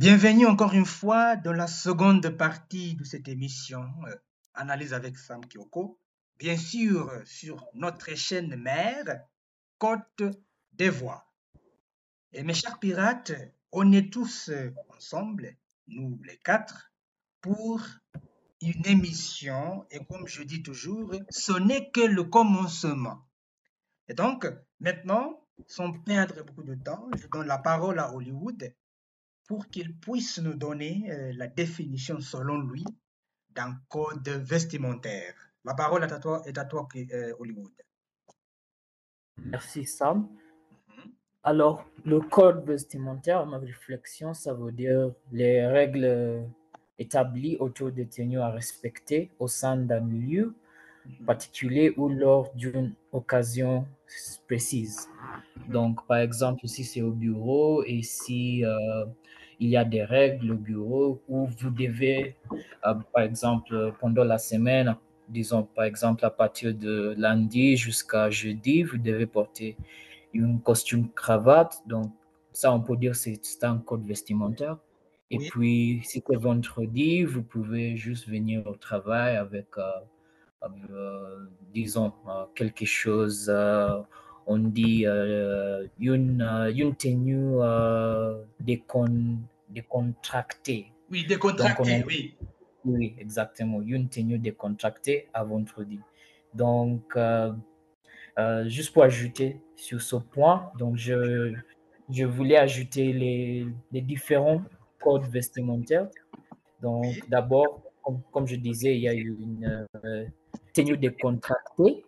Bienvenue encore une fois dans la seconde partie de cette émission euh, Analyse avec Sam Kyoko. Bien sûr, sur notre chaîne mère, Côte d'Ivoire. Et mes chers pirates, on est tous euh, ensemble, nous les quatre, pour une émission. Et comme je dis toujours, ce n'est que le commencement. Et donc, maintenant, sans perdre beaucoup de temps, je donne la parole à Hollywood pour qu'il puisse nous donner euh, la définition selon lui d'un code vestimentaire. La parole est à toi, est à toi euh, Hollywood. Merci Sam. Alors, le code vestimentaire, ma réflexion, ça veut dire les règles établies autour des tenues à respecter au sein d'un lieu particulier ou lors d'une occasion précise. Donc, par exemple, si c'est au bureau et si euh, il y a des règles au bureau où vous devez, euh, par exemple, pendant la semaine, disons par exemple à partir de lundi jusqu'à jeudi, vous devez porter une costume cravate. Donc, ça, on peut dire c'est c'est un code vestimentaire. Et Oui. puis, si c'est vendredi, vous pouvez juste venir au travail avec, euh, euh, disons, quelque chose, on dit euh, une, une tenue décon- décontractée. Oui, Donc, on décontracté, a, oui. oui, exactement, une tenue décontractée à vendredi. Donc, euh, euh, juste pour ajouter sur ce point, donc je, je voulais ajouter les, les différents codes vestimentaires. Donc, Oui, d'abord, comme, comme je disais, il y a une euh, tenue décontractée.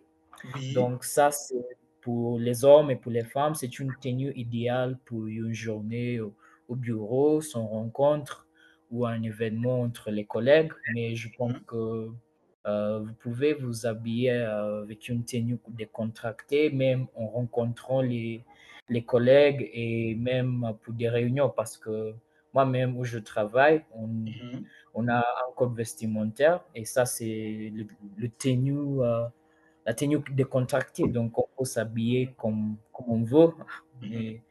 oui, Donc, ça, c'est pour les hommes et pour les femmes, c'est une tenue idéale pour une journée au, au bureau, son rencontre ou un événement entre les collègues. Mais je pense mhm, que euh, vous pouvez vous habiller euh, avec une tenue décontractée, même en rencontrant les, les collègues et même pour des réunions, parce que moi-même où je travaille, on, mhm. on a un code vestimentaire et ça, c'est le, le tenue, euh, la tenue décontractée. Donc, on peut s'habiller comme, comme on veut. Mais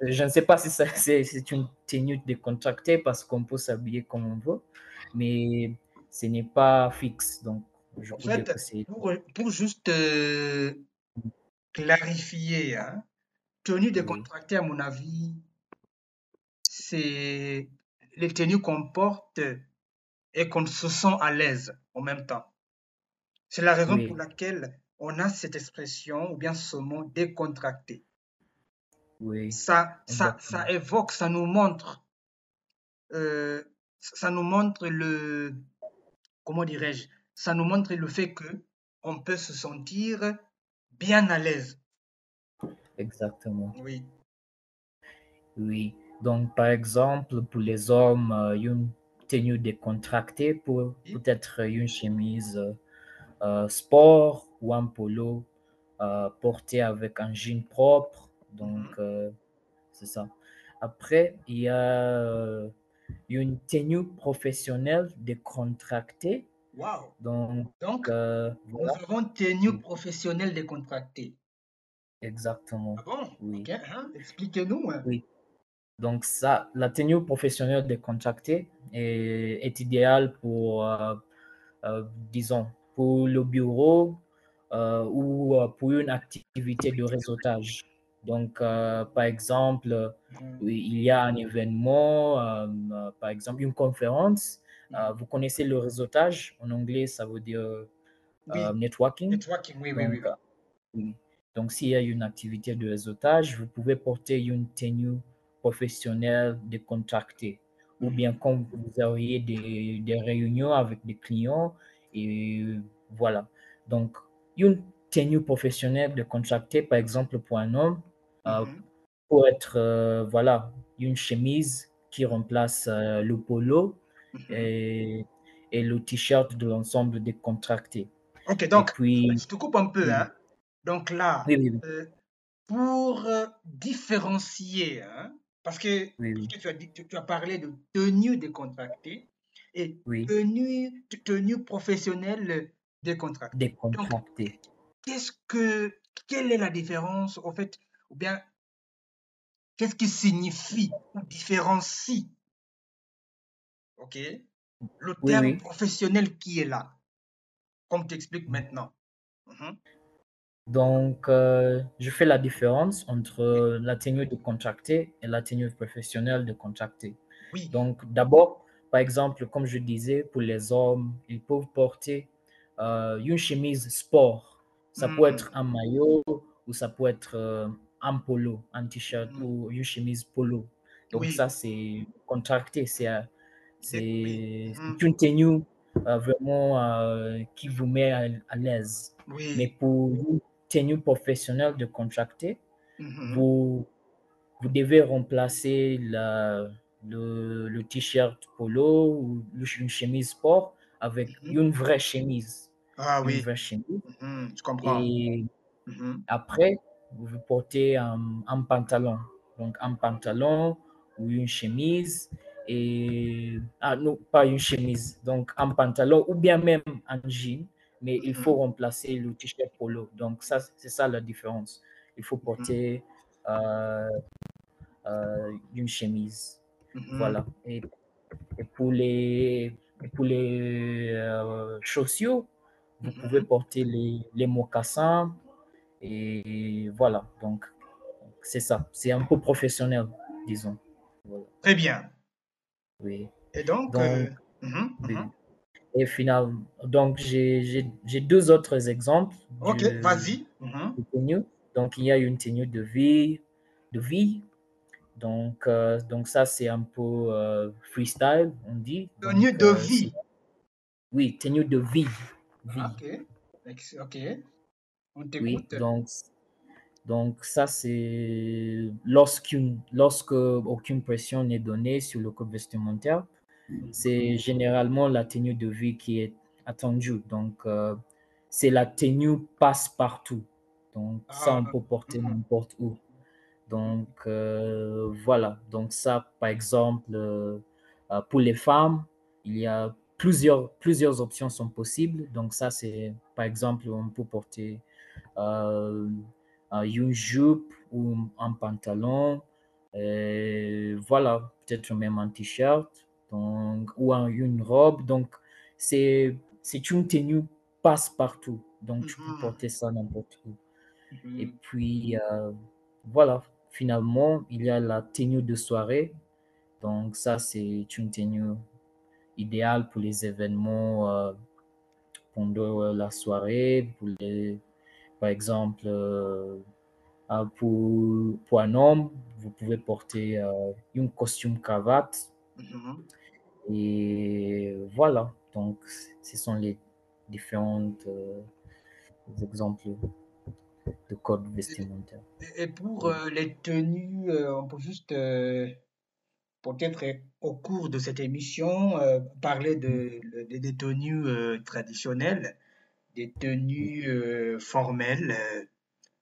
je ne sais pas si c'est, une tenue décontractée parce qu'on peut s'habiller comme on veut, mais ce n'est pas fixe. Donc, je En fait, pour, pour juste euh, clarifier, hein, tenue décontractée, à mon avis, c'est les tenues qu'on porte et qu'on se sent à l'aise en même temps. C'est la raison pour laquelle on a cette expression ou bien ce mot décontracté. oui, Ça, ça, ça évoque, ça nous montre, euh, ça nous montre le, comment dirais-je, ça nous montre le fait que on peut se sentir bien à l'aise. Exactement. Oui. Oui. Donc, par exemple, pour les hommes, euh, une tenue décontractée pour peut-être une chemise euh, sport ou un polo euh, porté avec un jean propre. Donc, Mhm. euh, c'est ça. Après, il y a euh, une tenue professionnelle décontractée. Wow. Donc, Donc, euh, nous avons tenue Oui, professionnelle décontractée. Ah exactement. bon? Oui. Hein? Expliquez-nous. hein. Oui. Donc, ça, la tenue professionnelle décontractée est, est idéale pour, euh, euh, disons, pour le bureau ou euh, pour une activité de réseautage. Donc, euh, par exemple, oui, il y a un événement, euh, euh, par exemple une conférence. Euh, Mhm. vous connaissez le réseautage, en anglais, ça veut dire euh, Oui, networking. networking, oui, oui, oui, Donc, oui. euh, oui. Donc, s'il y a une activité de réseautage, vous pouvez porter une tenue professionnelle décontractée. Ou bien quand vous auriez des, des réunions avec des clients, et voilà. Donc, une tenue professionnelle décontractée, par exemple, pour un homme, euh, Mhm. peut être, euh, voilà, une chemise qui remplace euh, le polo Mhm. et, et le t-shirt de l'ensemble décontracté. Ok, Et donc, puis, je te coupe un peu, oui, hein. Donc là, oui, oui, oui, pour différencier, hein, parce que, parce tu as dit, tu, tu as parlé de tenue décontractée et oui, tenue, tenue professionnelle décontractée. Donc, décontracté. qu'est-ce que, quelle est la différence, au fait, ou bien, qu'est-ce qui signifie ou différencie ok Le Oui, terme oui. professionnel qui est là, comme tu expliques maintenant. Mhm. Donc, euh, je fais la différence entre la tenue de contracté et la tenue professionnelle de contracté. Oui, Donc, d'abord, par exemple, comme je disais, pour les hommes, ils peuvent porter euh, une chemise sport. Ça peut Mhm. être un maillot ou ça peut être euh, un polo, un t-shirt Mhm. ou une chemise polo. Donc, oui, ça, c'est contracté. C'est euh, oui, c'est c'est une tenue euh, vraiment qui vous met à, à l'aise. Mais pour une tenue professionnelle de contracté, vous, vous devez remplacer la, le, le t-shirt polo ou une chemise sport avec une vraie chemise. Ah oui, mhm, je comprends. Et Mhm. après, vous portez un, un pantalon. Donc, un pantalon ou une chemise. Et, ah non, pas une chemise. Donc, un pantalon ou bien même un jean. Mais il faut Mhm. remplacer le t-shirt polo. Donc, ça, c'est ça la différence. Il faut porter euh, euh, une chemise. Voilà. Et, et pour les, pour les euh, chaussures, vous pouvez porter les, les mocassins. Et voilà. Donc, c'est ça. C'est un peu professionnel, disons. Voilà. Très bien. Oui. Et donc, Donc, euh, mhm, mhm. Et finalement, donc j'ai deux autres exemples ok, vas-y. Mhm. Donc, il y a une tenue de vie, de vie. Donc, euh, donc ça, c'est un peu euh, freestyle, on dit. Tenue Donc, de vie. oui, tenue de vie. Ah, Ok, ok, on Oui, donc, donc ça, c'est lorsqu'une, lorsque aucune pression n'est donnée sur le code vestimentaire, c'est généralement la tenue de vie qui est attendue. Donc, euh, c'est la tenue passe-partout. Donc, ça, Ah, on peut porter n'importe où. Donc, euh, voilà. Donc, ça, par exemple, euh, pour les femmes, il y a plusieurs, plusieurs options sont possibles. Donc, ça, c'est, par exemple, on peut porter euh, euh, une jupe ou un pantalon. voilà, peut-être même un t-shirt donc, ou un- une robe. Donc, c'est c'est une tenue passe-partout. Donc, tu peux Mhm. porter ça n'importe où. Et Mhm. puis, euh, voilà, finalement, il y a la tenue de soirée. Donc, ça, c'est une tenue idéale pour les événements euh, pendant euh, la soirée. Pour les, par exemple, euh, euh, pour, pour un homme, vous pouvez porter euh, un costume cravate. Mhm. Et voilà, donc, ce sont les différents exemples de code vestimentaire. Et- pour les tenues, on peut juste peut-être euh, au cours de cette émission euh, parler de, de- des tenues euh, traditionnelles, des tenues formelles.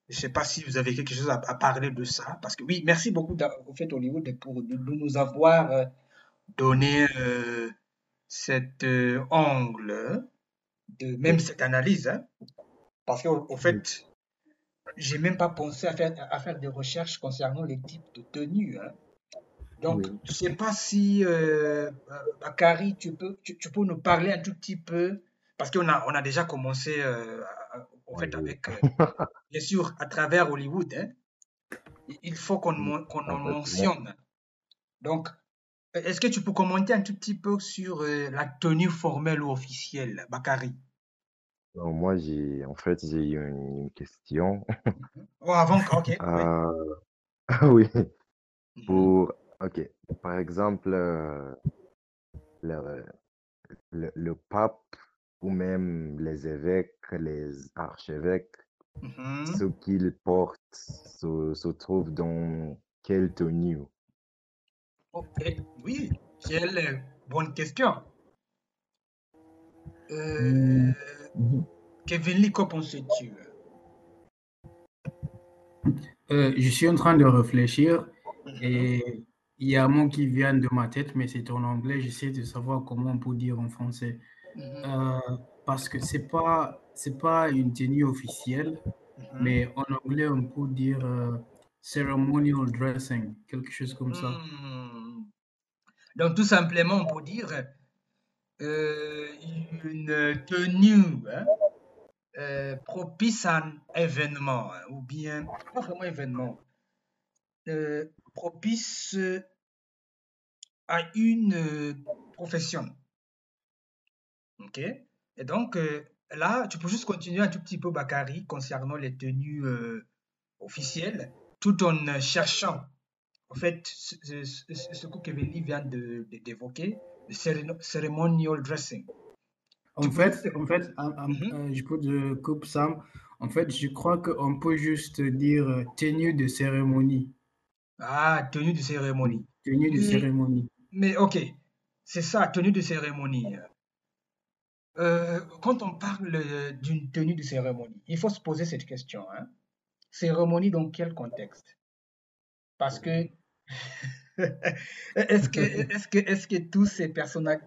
je ne sais pas si vous avez quelque chose à, parler de ça, parce que oui, merci beaucoup au fait Hollywood pour, de, de nous avoir donné cet angle, de même cette analyse, hein, parce qu'au au fait, j'ai même pas pensé à faire, à faire des recherches concernant les types de tenues. hein. Donc, Oui. je sais pas si, euh, euh, Bakary, tu peux, tu, tu peux nous parler un tout petit peu, parce qu'on a, on a déjà commencé, euh, en Oui, fait, oui. avec, euh, bien sûr, à travers Hollywood, hein. Il- faut qu'on en mentionne. Donc, est-ce que tu peux commenter un tout petit peu sur euh, la tenue formelle ou officielle, Bakary? non, moi, j'ai, en fait, j'ai une, une question. Oh, avant, ok, oui. Euh, oui, Mhm, pour, ok, par exemple, euh, le, le, le pape ou même les évêques, les archevêques, mhm. ce qu'ils portent se, se trouve dans quelle tenue? Ok, oui, quelle bonne question. Euh, Mm, mhm. Kevin Lee, qu'en penses-tu? Euh, je suis en train de réfléchir Mhm, et il y a un mot qui vient de ma tête, mais c'est en anglais. J'essaie de savoir comment on peut dire en français. mhm, Euh, parce que c'est pas c'est pas une tenue officielle, mhm. mais en anglais on peut dire euh, ceremonial dressing, quelque chose comme ça. Hmm. Donc, tout simplement, on peut dire euh, une tenue hein, euh, propice à un événement, hein, ou bien, pas vraiment événement, propice à une profession. OK? Et donc, là, tu peux juste continuer un tout petit peu, Bakary, concernant les tenues officielles, tout en cherchant en fait, ce, que Kevin vient d'évoquer, le ceremonial dressing. En fait, en fait mm-hmm. euh, je peux te couper Sam. En fait, je crois qu'on peut juste dire euh, tenue de cérémonie. Ah, tenue de cérémonie. Tenue de cérémonie. Mais ok, c'est ça, tenue de cérémonie. Euh, quand on parle d'une tenue de cérémonie, il faut se poser cette question. Hein. Cérémonie dans quel contexte? Parce que est-ce que, est-ce que, est-ce que tous ces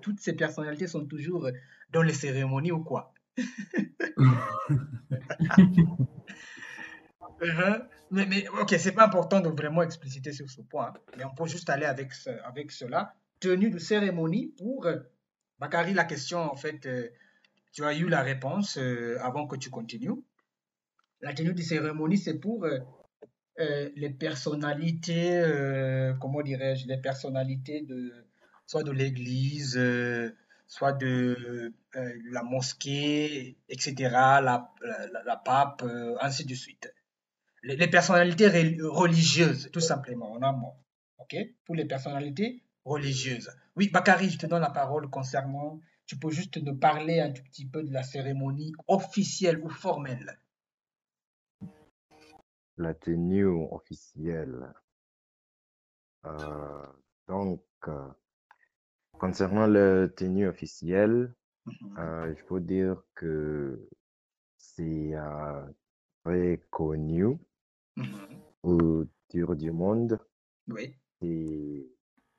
toutes ces personnalités sont toujours dans les cérémonies ou quoi? Uh-huh. Mais, mais, ok, c'est pas important de vraiment expliciter sur ce point, mais on peut juste aller avec, avec cela. Tenue de cérémonie pour. Bakary, la question, en fait, euh, tu as eu la réponse euh, avant que tu continues. La tenue de cérémonie, c'est pour euh, euh, les personnalités, euh, comment dirais-je, les personnalités de soit de l'Église, euh, soit de la mosquée, etc., la, la, pape, ainsi de suite. Les, personnalités religieuses, tout simplement, en amont. OK? Pour les personnalités religieuses. Oui, Bakary, je te donne la parole concernant. Tu peux juste nous parler un tout petit peu de la cérémonie officielle ou formelle la tenue officielle. Euh, donc, euh, concernant la tenue officielle, mhm. euh, je peux dire que c'est très connu mhm. autour du monde. Oui. Et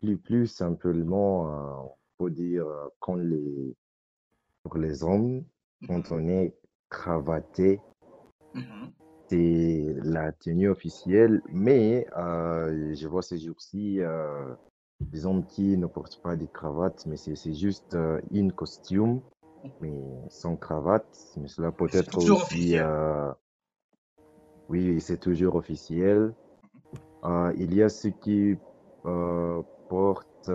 plus, plus simplement, on peut dire quand les, pour les hommes, quand mhm. on est cravaté, c'est la tenue officielle, mais euh, je vois ces jours-ci euh, des hommes qui ne portent pas des cravates, mais c'est juste euh, une costume, mais sans cravate. Mais cela peut être aussi. Oui, c'est toujours officiel. il y a ceux qui portent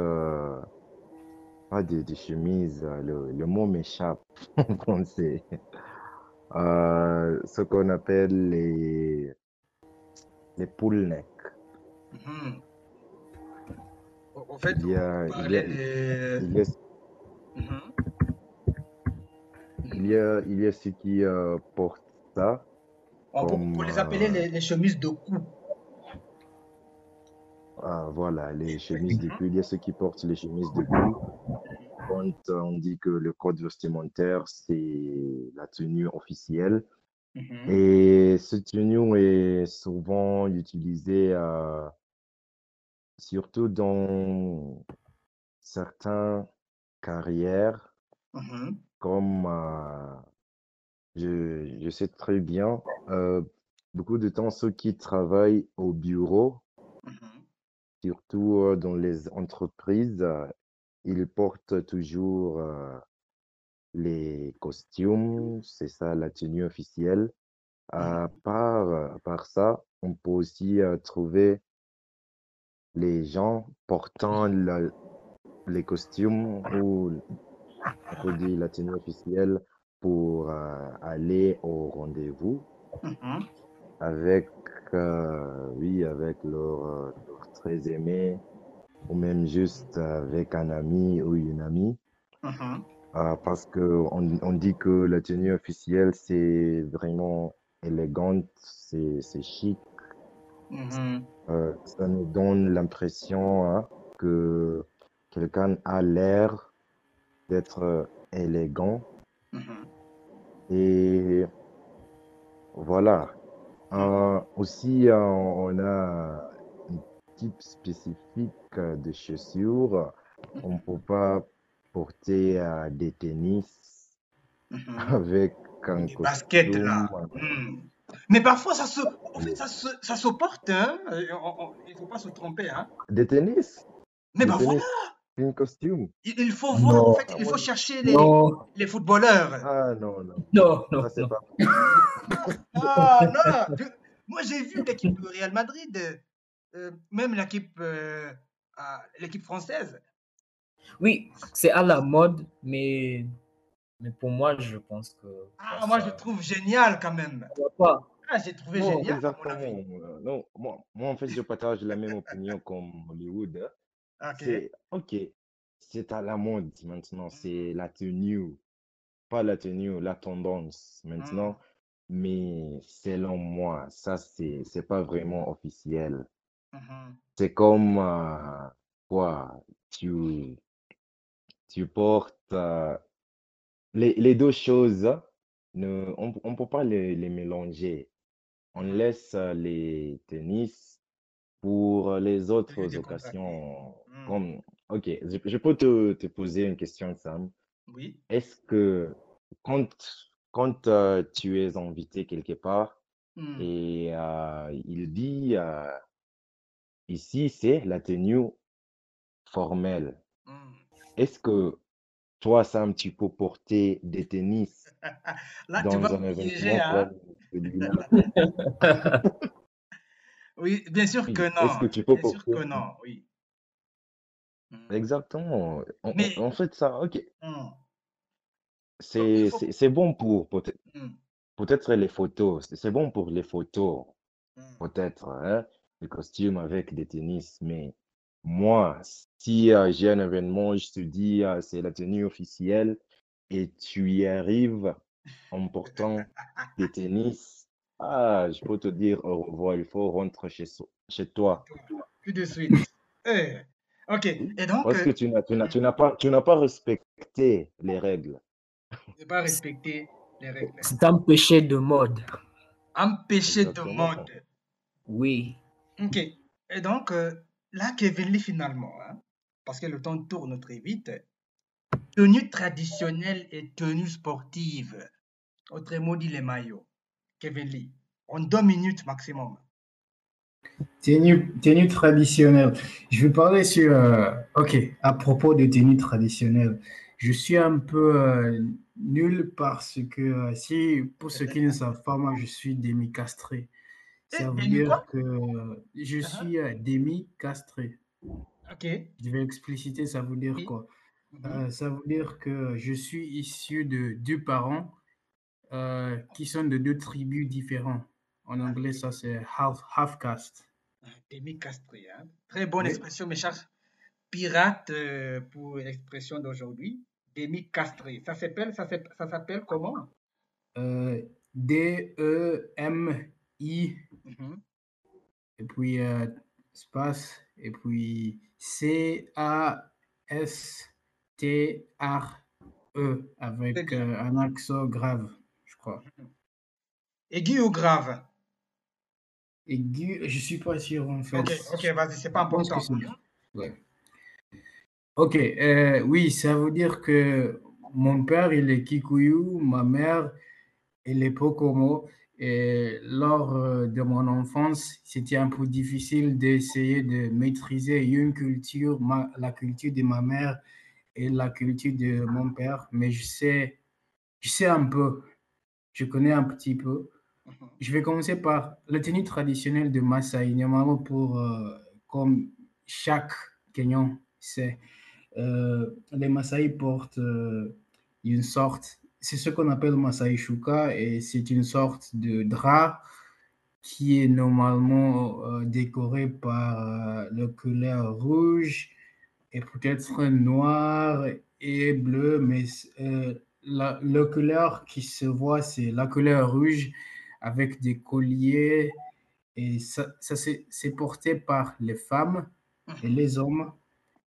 pas des, chemises, le, le mot m'échappe en français. Euh, ce qu'on appelle les, les pull neck. Mhm. En fait, il y a, il y a, il y a, mhm. il y a, il y a ceux qui euh, portent ça. On peut, les appeler les, chemises de cou. Ah, voilà, les chemises de cou. Il y a ceux qui portent les chemises de cou quand on dit que le code vestimentaire, c'est la tenue officielle. Mhm. Et cette tenue est souvent utilisée euh, surtout dans certaines carrières, Mhm. comme euh, je, je sais très bien, euh, beaucoup de temps, ceux qui travaillent au bureau, Mhm. surtout dans les entreprises, ils portent toujours les costumes, c'est ça la tenue officielle. À part, part ça, on peut aussi trouver les gens portant les costumes ou on peut dire la tenue officielle pour aller au rendez-vous Mhm. avec, oui, avec leur, leur très aimé ou même juste avec un ami ou une amie. Mhm. Euh, parce qu'on on dit que la tenue officielle, c'est vraiment élégante, c'est chic. Mhm. Euh, ça nous donne l'impression hein, que quelqu'un a l'air d'être élégant. Mhm. Et voilà. Euh, aussi, on a type spécifique de chaussures. On ne peut pas porter euh, des tennis Mhm. avec un Des baskets là. Mais parfois, ça se, en fait, ça se, ça se porte, hein. Euh, on- on- il ne faut pas se tromper, hein. Des tennis? Mais Des tennis? Une costume? Il, il faut voir, en fait, Ah, il moi, faut je- chercher les, les footballeurs. Ah non, non. non, non, Ça, non. pas. Ah, non, je- moi j'ai vu l'équipe du Real Madrid, euh, même l'équipe euh, ah, l'équipe française. Oui, c'est à la mode, mais, mais pour moi, je pense que Ah, ça, moi je ça troup- génial quand même. pas. Ah, j'ai trouvé Non, génial exactement. avis. euh, Non, moi, moi, en fait, je partage la même opinion comme Hollywood. hein. Ok. C'est OK. C'est à la mode maintenant. Mm, C'est la tenue. Pas la tenue, la tendance mm, maintenant. Mais selon moi, ça, c'est, c'est pas vraiment officiel. mhm. C'est comme euh, quoi? Tu, tu portes euh, les, les deux choses, ne, on ne peut pas les, les mélanger. On Mhm. laisse euh, les tennis pour les Tenue autres occasions. Mm, Comme, ok, je, je peux te, te poser une question, Sam. Oui. Est-ce que quand, quand euh, tu es invité quelque part Mm. et euh, il dit euh, ici c'est la tenue formelle, Mm. est-ce que toi, Sam, tu peux porter des tennis Là, tu dans vas un me piéger, événement hein? Oui, bien sûr Oui, que est-ce que non. tu peux Bien sûr que non, oui. Mm. Exactement. En, en- Mais, en fait, ça, ok, mm, il c'est, faut. c'est, c'est bon pour peut- Mm, peut-être les photos. C'est c'est bon pour les photos, mm. peut-être, hein, les costumes avec des tennis. Mais moi, si euh, j'ai un événement, je te dis, euh, c'est la tenue officielle et tu y arrives en portant des tennis, ah, je peux te dire au revoir, il faut rentrer chez, so- chez toi. Tout de suite. Eh, Ok. Et donc, Parce euh, que tu n'as, tu n'as, tu n'as pas, tu n'as pas respecté les règles. ne pas respecter les règles. C'est un péché de mode. Empêcher de Exactement. mode. Oui. Ok. Et donc, euh, là, Kevin Lee, finalement, hein, parce que le temps tourne très vite, tenue traditionnelle et tenue sportive. Autrement dit, les maillots. Kevin Lee, en deux minutes maximum. Tenue, tenue traditionnelle. Je vais parler sur. euh, ok, à propos de tenue traditionnelle. Je suis un peu euh, nul parce que euh, si, pour ceux qui ne savent pas, moi je suis demi-castré. Eh, Ça veut dire que je Uh-huh. suis euh, demi-castré. Ok. Je vais expliciter, ça veut dire quoi? Mhm. Euh, ça veut dire que je suis issu de deux parents euh, qui sont de deux tribus différents. En Ah, anglais, ça c'est half, half caste. ah, Demi-castré. Hein. Très bonne Oui. expression, mes chers pirates, euh, pour l'expression d'aujourd'hui. Demi-castré. Ça s'appelle, ça s'appelle, ça s'appelle comment? Euh, D-E-M-I, Mhm. et puis espace, et puis C-A-S-T-R-E, avec un accent grave, crois. Aigu ou grave? Aigu, je suis pas sûr en fait. Ok, ok, vas-y, c'est pas important. ouais. Ok, euh, oui, ça veut dire que mon père, il est Kikuyu, ma mère, elle est Pokomo. Et lors euh, de mon enfance, c'était un peu difficile d'essayer de maîtriser une culture, ma- la culture de ma mère et la culture de mon père, mais je sais, je sais un peu, je connais un petit peu. Mhm. Je vais commencer par la tenue traditionnelle de Maasai, normalement pour, euh, comme chaque Kenyan sait, euh, les Maasai portent euh, une sorte, c'est ce qu'on appelle Maasai Shuka, et c'est une sorte de drap qui est normalement décoré par le couleur rouge et peut-être noir et bleu, mais la, la couleur qui se voit, c'est la couleur rouge avec des colliers et ça, ça c'est porté par les femmes et Mhm. les hommes.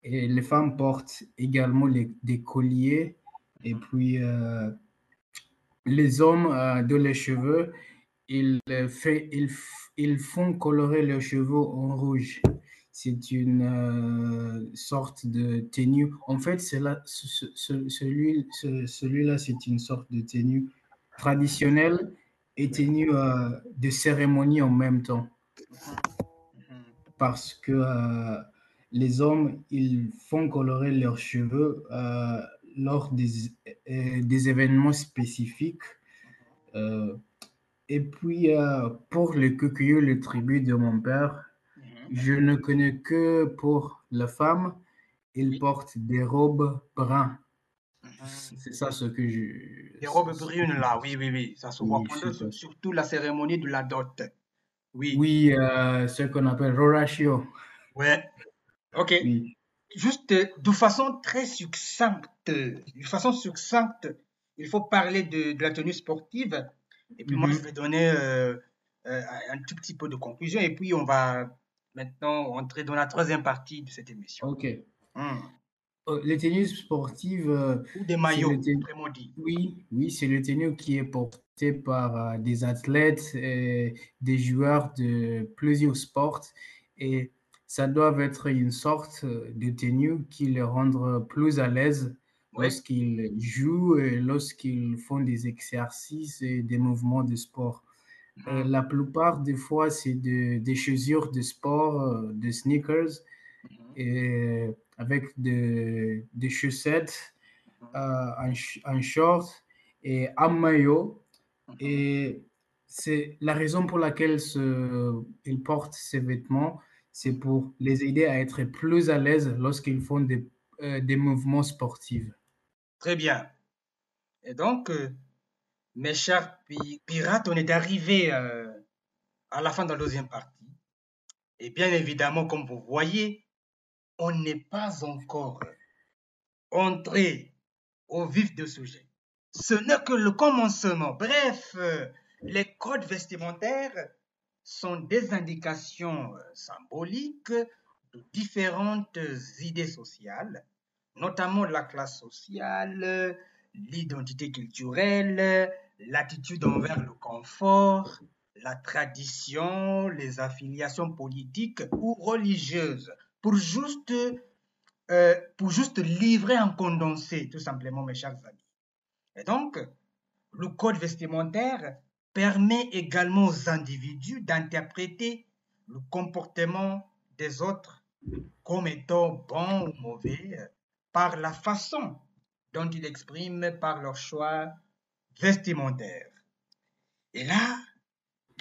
Et les femmes portent également les- des colliers et puis euh, les hommes euh, de les cheveux, ils, euh, fait- ils, ils font colorer leurs cheveux en rouge. C'est une euh, sorte de tenue. En fait, là, celui, ce- celui-là, c'est une sorte de tenue traditionnelle et tenue euh, de cérémonie en même temps parce que euh, les hommes, ils font colorer leurs cheveux lors des, des, événements spécifiques. Et puis, pour le cucuyo, le tribut de mon père. Je ne connais que pour la femme, il porte des robes brunes. Mhm. C'est ça ce que je. Des robes brunes, là, oui, oui, oui. Ça se voit surtout la cérémonie de la dot. Oui. Oui, ce qu'on appelle Rorachio. Ouais. Ok. Juste euh, de façon très succincte, de façon succincte, il faut parler de, la tenue sportive. Et puis moi, je mhm. vais donner euh, euh, un tout petit peu de conclusion. Et puis, on va maintenant entrer dans la troisième partie de cette émission. Ok. Hmm. Les tenues sportives. Ou des maillots, Oui, oui c'est le tenue qui est porté par des athlètes, et des joueurs de plusieurs sports. Et ça doit être une sorte de tenue qui les rende plus à l'aise lorsqu'ils jouent et lorsqu'ils font des exercices et des mouvements de sport. Euh, mhm. la plupart des fois, c'est des chaussures de sport, euh, des sneakers, mhm. et avec des chaussettes, mhm. euh, un, short et un maillot. Et c'est la raison pour laquelle ils portent ces vêtements c'est pour les aider à être plus à l'aise lorsqu'ils font des, euh, des, mouvements sportifs. Très bien. Et donc, euh, mes chers pirates, on est arrivé euh, à la fin de la deuxième partie. Et bien évidemment, comme vous voyez, on n'est pas encore entré au vif du sujet. Ce n'est que le commencement. Bref, les codes vestimentaires sont des indications euh, symboliques de différentes idées sociales, notamment la classe sociale, l'identité culturelle, l'attitude envers le confort, la tradition, les affiliations politiques ou religieuses, pour juste, euh, pour juste livrer un condensé, tout simplement, mes chers amis. Et donc, le code vestimentaire permet également aux individus d'interpréter le comportement des autres comme étant bon ou mauvais par la façon dont ils expriment par leur choix vestimentaire. Et là,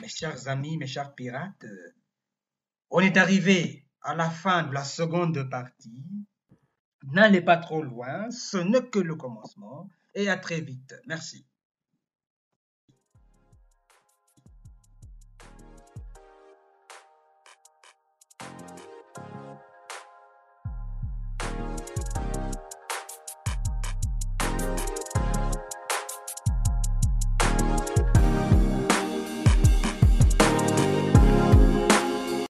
mes chers amis, mes chers pirates, on est arrivé à la fin de la seconde partie. N'allez pas trop loin, ce n'est que le commencement. Et à très vite. Merci.